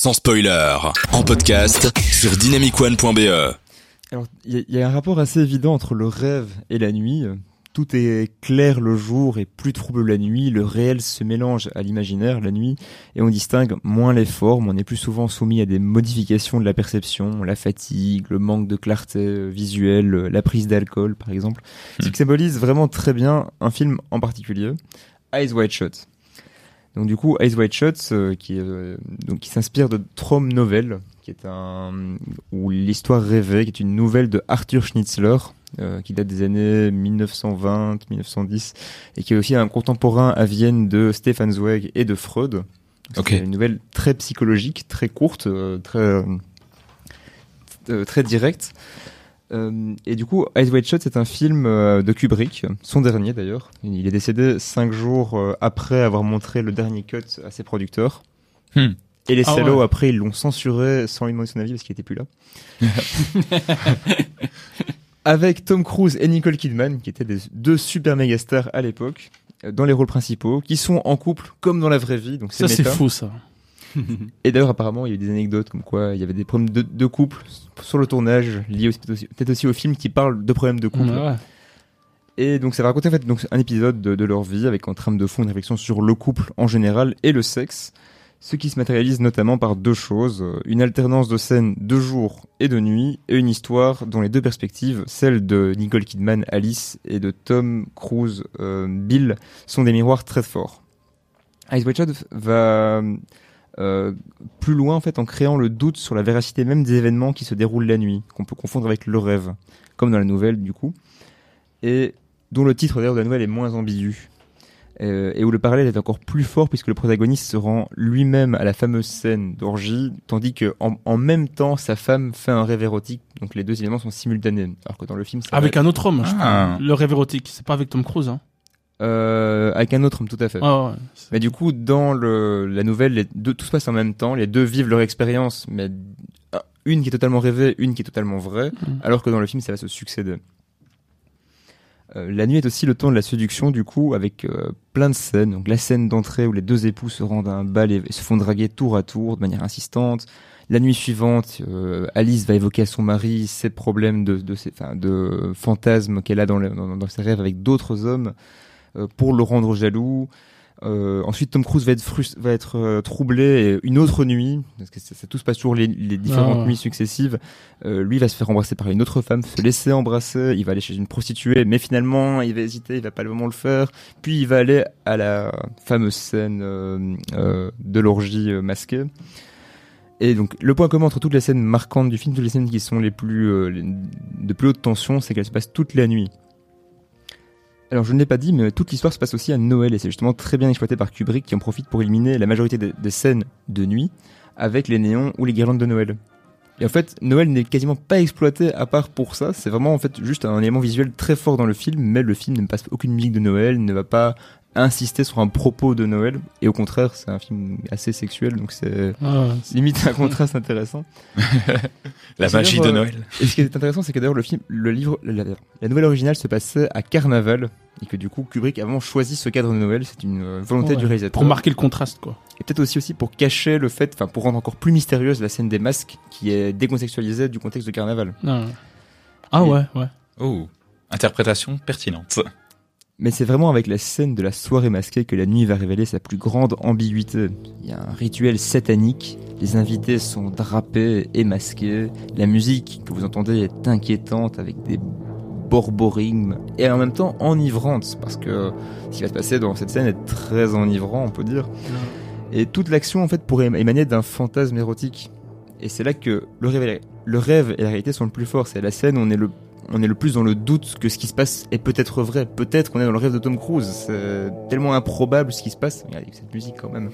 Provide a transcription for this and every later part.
sans spoiler, en podcast sur dynamicone.be. Alors, il y, a- il y a un rapport assez évident entre le rêve et la nuit. Tout est clair le jour et plus trouble la nuit. Le réel se mélange à l'imaginaire la nuit et on distingue moins les formes. On est plus souvent soumis à des modifications de la perception, la fatigue, le manque de clarté visuelle, la prise d'alcool par exemple. Ce qui symbolise vraiment très bien un film en particulier, Eyes Wide Shut. Donc du coup, Eyes Wide Shut, euh, qui, euh, donc, qui s'inspire de Trom Novel, qui est un ou l'histoire rêvée, qui est une nouvelle de Arthur Schnitzler, euh, qui date des années 1920-1910, et qui est aussi un contemporain à Vienne de Stefan Zweig et de Freud. C'est une nouvelle très psychologique, très courte, très très directe. Euh, et du coup, Eyes Wide Shut, c'est un film euh, de Kubrick, son dernier d'ailleurs. Il est décédé cinq jours euh, après avoir montré le dernier cut à ses producteurs. Hmm. Et les Ah salauds, ouais. après, ils l'ont censuré sans lui demander son avis parce qu'il était plus là. Avec Tom Cruise et Nicole Kidman, qui étaient des deux super méga stars à l'époque, dans les rôles principaux, qui sont en couple comme dans la vraie vie. Donc Ça, c'est fou, ça. Et d'ailleurs, apparemment, il y a eu des anecdotes comme quoi il y avait des problèmes de, de couple sur le tournage, liés peut-être aussi, au film qui parle de problèmes de couple. Ouais. Et donc ça va raconter en fait donc un épisode de, de leur vie avec en trame de fond une réflexion sur le couple en général et le sexe, ce qui se matérialise notamment par deux choses euh, une alternance de scènes de jour et de nuit et une histoire dont les deux perspectives, celle de Nicole Kidman Alice et de Tom Cruise euh, Bill, sont des miroirs très forts. Ice Shot va euh, plus loin en fait en créant le doute sur la véracité même des événements qui se déroulent la nuit, qu'on peut confondre avec le rêve, comme dans la nouvelle du coup, et dont le titre d'ailleurs de la nouvelle est moins ambigu. Euh, et où le parallèle est encore plus fort puisque le protagoniste se rend lui-même à la fameuse scène d'orgie, tandis que en, en même temps sa femme fait un rêve érotique, donc les deux éléments sont simultanés. Alors que dans le film, ça va Avec un autre homme, je Ah. crois. Le rêve érotique. C'est pas avec Tom Cruise, hein. Euh, avec un autre homme, tout à fait. Ah ouais. Mais du coup, dans le, la nouvelle, les deux, tout se passe en même temps. Les deux vivent leur expérience, mais une qui est totalement rêvée, une qui est totalement vraie, Mhm. alors que dans le film, ça va se succéder. Euh, la nuit est aussi le temps de la séduction, du coup, avec euh, plein de scènes. Donc la scène d'entrée où les deux époux se rendent à un bal et, et se font draguer tour à tour de manière insistante. La nuit suivante, euh, Alice va évoquer à son mari ses problèmes de, de, ses- de fantasmes qu'elle a dans, le- dans, dans ses rêves avec d'autres hommes pour le rendre jaloux. Euh, ensuite, Tom Cruise va être, va être euh, troublé et une autre nuit, parce que ça, ça tout se passe toujours les, les différentes Ah ouais. nuits successives. Euh, lui va se faire embrasser par une autre femme, se laisser embrasser. Il va aller chez une prostituée, mais finalement, il va hésiter, il va pas vraiment le faire. Puis il va aller à la fameuse scène euh, euh, de l'orgie euh, masquée. Et donc, le point commun entre toutes les scènes marquantes du film, toutes les scènes qui sont les plus euh, les- de plus haute tension, c'est qu'elles se passent toute la nuit. Alors je ne l'ai pas dit, mais toute l'histoire se passe aussi à Noël et c'est justement très bien exploité par Kubrick qui en profite pour éliminer la majorité des, scènes de nuit avec les néons ou les guirlandes de Noël. Et en fait, Noël n'est quasiment pas exploité à part pour ça. C'est vraiment en fait juste un élément visuel très fort dans le film, mais le film ne passe aucune musique de Noël, ne va pas insister sur un propos de Noël. Et au contraire, c'est un film assez sexuel, donc c'est Ah limite un contraste intéressant. La magie de Noël. Et ce qui est intéressant, c'est que d'ailleurs le film, le livre, la, la nouvelle originale se passait à Carnaval et que du coup Kubrick a vraiment choisi ce cadre de Noël. C'est une euh, volonté Ouais. du réalisateur. Pour marquer le contraste, quoi. Et peut-être aussi aussi pour cacher le fait, enfin pour rendre encore plus mystérieuse la scène des masques qui est décontextualisée du contexte de Carnaval. Ah, ouais. Ah Et- ouais, ouais. Oh, interprétation pertinente. Mais c'est vraiment avec la scène de la soirée masquée que la nuit va révéler sa plus grande ambiguïté. Il y a un rituel satanique, les invités sont drapés et masqués, la musique que vous entendez est inquiétante avec des borborigmes et en même temps enivrante parce que ce qui va se passer dans cette scène est très enivrant on peut dire. Et toute l'action en fait pourrait émaner d'un fantasme érotique. Et c'est là que le rêve, le rêve et la réalité sont le plus forts. C'est la scène où on est le on est le plus dans le doute que ce qui se passe est peut-être vrai. Peut-être qu'on est dans le rêve de Tom Cruise. C'est tellement improbable ce qui se passe. Regardez cette musique quand même.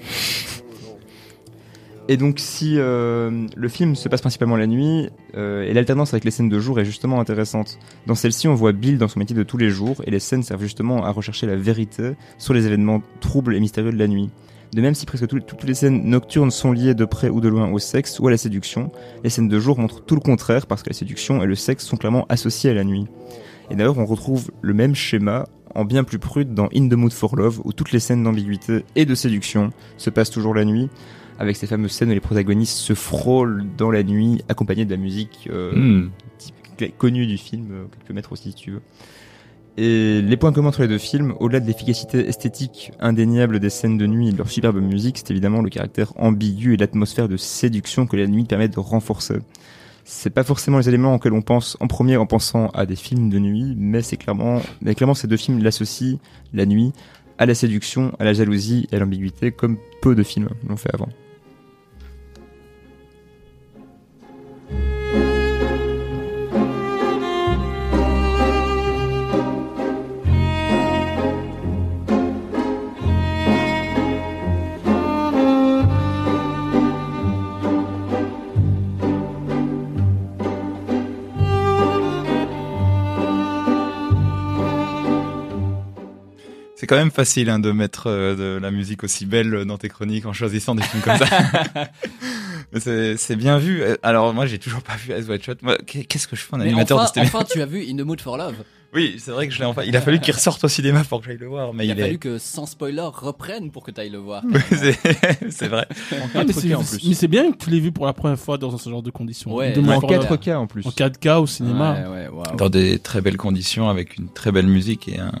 Et donc si euh, le film se passe principalement la nuit, euh, et l'alternance avec les scènes de jour est justement intéressante. Dans celle-ci, on voit Bill dans son métier de tous les jours, et les scènes servent justement à rechercher la vérité sur les événements troubles et mystérieux de la nuit. De même si presque tout- toutes les scènes nocturnes sont liées de près ou de loin au sexe ou à la séduction, les scènes de jour montrent tout le contraire parce que la séduction et le sexe sont clairement associés à la nuit. Et d'ailleurs, on retrouve le même schéma en bien plus prude dans In the Mood for Love où toutes les scènes d'ambiguïté et de séduction se passent toujours la nuit, avec ces fameuses scènes où les protagonistes se frôlent dans la nuit, accompagnés de la musique euh, Hmm. connue du film, euh, que tu peux mettre aussi si tu veux. Et les points communs entre les deux films, au-delà de l'efficacité esthétique indéniable des scènes de nuit et de leur superbe musique, c'est évidemment le caractère ambigu et l'atmosphère de séduction que la nuit permet de renforcer. C'est pas forcément les éléments auxquels on pense en premier en pensant à des films de nuit, mais c'est clairement, mais clairement ces deux films l'associent, la nuit, à la séduction, à la jalousie et à l'ambiguïté, comme peu de films l'ont fait avant. C'est quand même facile hein, de mettre euh, de la musique aussi belle dans tes chroniques en choisissant des films comme ça. C'est bien vu. Euh, Alors moi j'ai toujours pas vu Eyes Wide Shut. Moi, qu'est- Qu'est-ce que je fais en animateur enfin, de cette enfin, tu as vu In the Mood for Love. Oui, c'est vrai que je l'ai enfin. Il a fallu qu'il ressorte au cinéma pour que j'aille le voir, mais Il il, a fallu est. que sans spoiler reprenne pour que tu ailles le voir. c'est c'est vrai. Ah, mais 4K c'est en plus. mais c'est bien que tu l'aies vu pour la première fois dans ce genre de conditions. Ouais. De Ouais, moins En pour la- 4K en plus. en 4K au cinéma. Ouais, ouais, waouh. Dans des très belles conditions, avec une très belle musique et un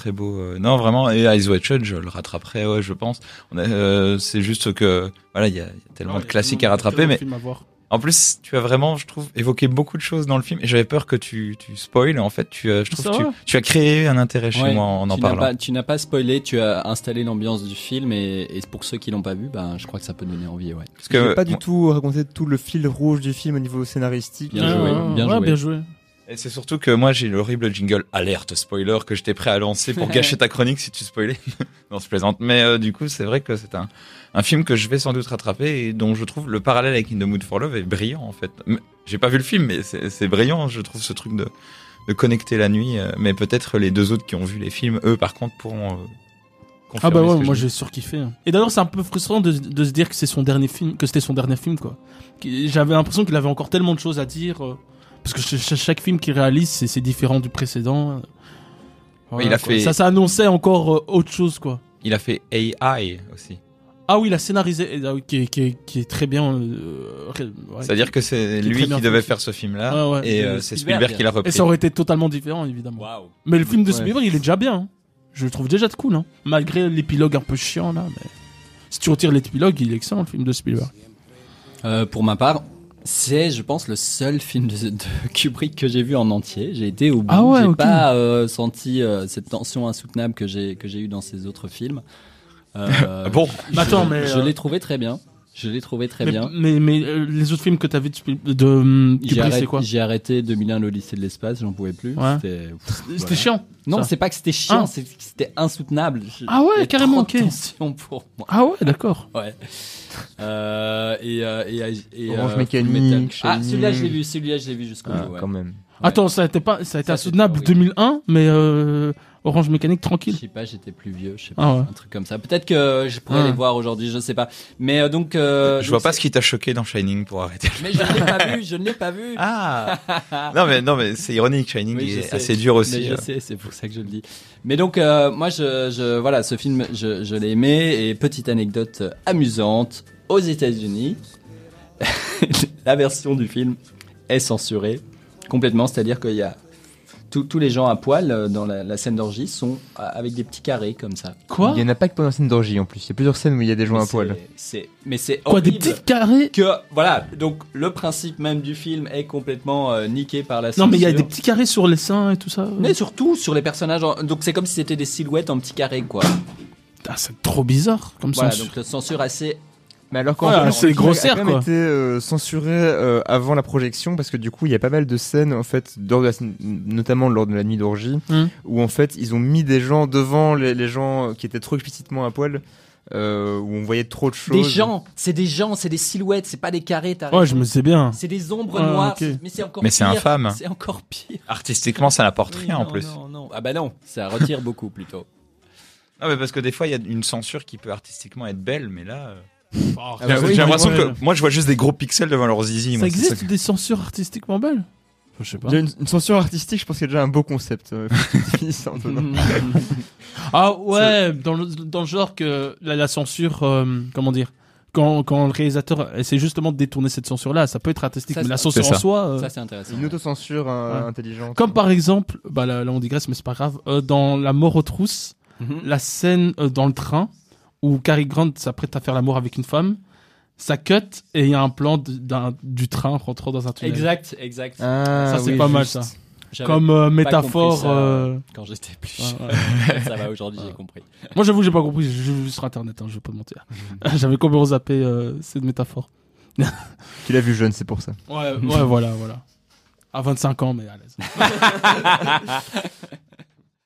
très beau. euh, Non, vraiment. Et Eyes Wide Shut, je le rattraperai, ouais, je pense. On a, euh, c'est juste que voilà, il y a, il y a tellement Ouais, de classiques il y a à tellement rattraper, mais films à voir. En plus, tu as vraiment, je trouve, évoqué beaucoup de choses dans le film et j'avais peur que tu, tu spoil. En fait, tu, as- je trouve tu, tu as créé un intérêt chez Ouais, moi en en parlant. pas, tu n'as pas spoilé, tu as installé l'ambiance du film et, et pour ceux qui l'ont pas vu, ben, je crois que ça peut donner envie, ouais. Parce que pas du tout raconter tout le fil rouge du film au niveau scénaristique. Bien joué, Ouais, bien ouais, joué. bien joué. Et c'est surtout que moi j'ai l'horrible jingle alerte spoiler que j'étais prêt à lancer pour gâcher ta chronique si tu spoilais. non, je plaisante. Mais euh, du coup, c'est vrai que c'est un, un film que je vais sans doute rattraper et dont je trouve le parallèle avec In the Mood for Love est brillant en fait. J'ai pas vu le film, mais c'est brillant. Je trouve ce truc de, de connecter la nuit. euh, Mais peut-être les deux autres qui ont vu les films, eux par contre, pourront. euh, Ah bah ouais, moi j'ai surkiffé. hein. Et d'ailleurs, c'est un peu frustrant de, de se dire que c'est son dernier film, que c'était son dernier film quoi. J'avais l'impression qu'il avait encore tellement de choses à dire euh, parce que ch- ch- chaque film qu'il réalise, c'est différent du précédent. Voilà, il a quoi. fait- ça, ça annonçait encore euh, autre chose quoi. Il a fait AI aussi. Ah oui, il a scénarisé, et, ah qui, est, qui, est, qui est très bien. euh, ouais. C'est-à-dire que c'est est lui qui devait faire ce film-là ouais. et euh, c'est Spielberg. Spielberg qui l'a Et repris. ça aurait été totalement différent évidemment. Mais le film de Ouais. Spielberg, il est déjà bien. hein. Je le trouve déjà de cool, hein. malgré l'épilogue un peu chiant là. Mais si tu retires l'épilogue, il est excellent le film de Spielberg. Euh, pour ma part, c'est, je pense, le seul film de, de Kubrick que j'ai vu en entier. J'ai été au bout. Ah ouais, j'ai pas euh, senti euh, cette tension insoutenable que j'ai que j'ai eu dans ces autres films. Euh, Bon, Mais attends, je, mais, je euh, l'ai trouvé très bien. Je l'ai trouvé très mais, bien. Mais, mais euh, les autres films que t'as vu de, Spiel- de J'ai Kubrick, c'est arrêté, quoi? j'ai arrêté 2001 l'Odyssée de l'espace, j'en pouvais plus. Ouais. C'était voilà. chiant. Non, c'est pas que c'était chiant, Ah. c'est que c'était insoutenable. Ah ouais, carrément, de ok. tension pour moi. Ah ouais, d'accord. Ouais. Euh, et, euh, et, et, Orange euh, Mécanique, Full Metal. Ah, celui-là, je l'ai vu, celui-là, je l'ai vu jusqu'au Ah, bout. ouais. quand même. Ouais. Attends, ça a été pas, ça a été Ça, insoutenable c'est- oui. 2001, mais euh, Orange Mécanique tranquille. Je sais pas, j'étais plus vieux, je sais pas, Ah ouais. un truc comme ça. Peut-être que je pourrais Ah. les voir aujourd'hui, je sais pas. Mais euh, donc, euh, je donc vois pas ce qui t'a choqué dans Shining pour arrêter. Mais je ne l'ai pas vu, je ne l'ai pas vu. Ah Non mais non mais c'est ironique, Shining Oui, est sais. assez dur Mais aussi. je euh. sais, c'est pour ça que je le dis. Mais donc, euh, moi, je, je, voilà, ce film, je, je l'ai aimé. Et petite anecdote amusante, aux États-Unis, la version du film est censurée complètement. C'est-à-dire qu'il y a tous tous les gens à poil euh, dans la, la scène d'orgie sont euh, avec des petits carrés comme ça. Quoi Il y en a pas que pendant la scène d'orgie en plus. Il y a plusieurs scènes où il y a des gens Mais à poil. c'est- C'est, mais c'est Quoi, des horrible. petits carrés que voilà donc le principe même du film est complètement euh, niqué par la Non, mais il y a des petits carrés sur les seins et tout ça. mais surtout sur les personnages en- donc c'est comme si c'était des silhouettes en petits carrés quoi Ah, c'est trop bizarre comme voilà censure. donc la censure assez Mais alors quand Voilà, c'est grossière, a quand quoi. même été euh, censuré euh, avant la projection parce que du coup il y a pas mal de scènes en fait, lors de la scène- notamment lors de la nuit d'orgie, Hmm. où en fait ils ont mis des gens devant les, les gens qui étaient trop explicitement à poil, euh, où on voyait trop de choses. des gens c'est des gens c'est des silhouettes c'est pas des carrés t'as Ouais, raison. je me sais bien. c'est des ombres Ah, noires mais c'est encore Mais c'est infâme. c'est encore pire Artistiquement, ça n'apporte rien en plus. non non ah bah non ça retire beaucoup plutôt Non mais parce que des fois il y a une censure qui peut artistiquement être belle, mais là. Ah, bah j'ai oui, j'ai l'impression que moi je vois juste des gros pixels devant leur zizi. Ça moi, existe ça que- des censures artistiquement belles Je sais pas. Il y a une, une censure artistique, je pense qu'il y a déjà un beau concept. euh. Ah ouais, dans le, dans le genre que la, la censure, euh, comment dire, quand, quand le réalisateur essaie justement de détourner cette censure-là, ça peut être artistique, Ça, mais la censure en ça. soi. euh, Ça, c'est intéressant. Une autocensure euh, Ouais. intelligente. Comme par exemple, bah là, là on digresse, mais c'est pas grave. euh, dans La mort aux trousses, Mhm. la scène euh, dans le train où Cary Grant s'apprête à faire l'amour avec une femme, ça cut et il y a un plan d'un du train rentrant dans un tunnel. Exact, exact. Ah, Ça, c'est oui, pas mal, ça. Comme euh, métaphore. euh, Quand j'étais plus ouais, jeune. ouais. ça va, aujourd'hui, j'ai compris. Moi, j'avoue, j'ai pas compris. J'ai j'ai vu sur internet, hein, je vais pas mentir. J'avais complètement zappé euh, cette métaphore. Tu l'as vu jeune, c'est pour ça. Ouais, ouais, voilà, voilà. À 25 ans, mais à l'aise.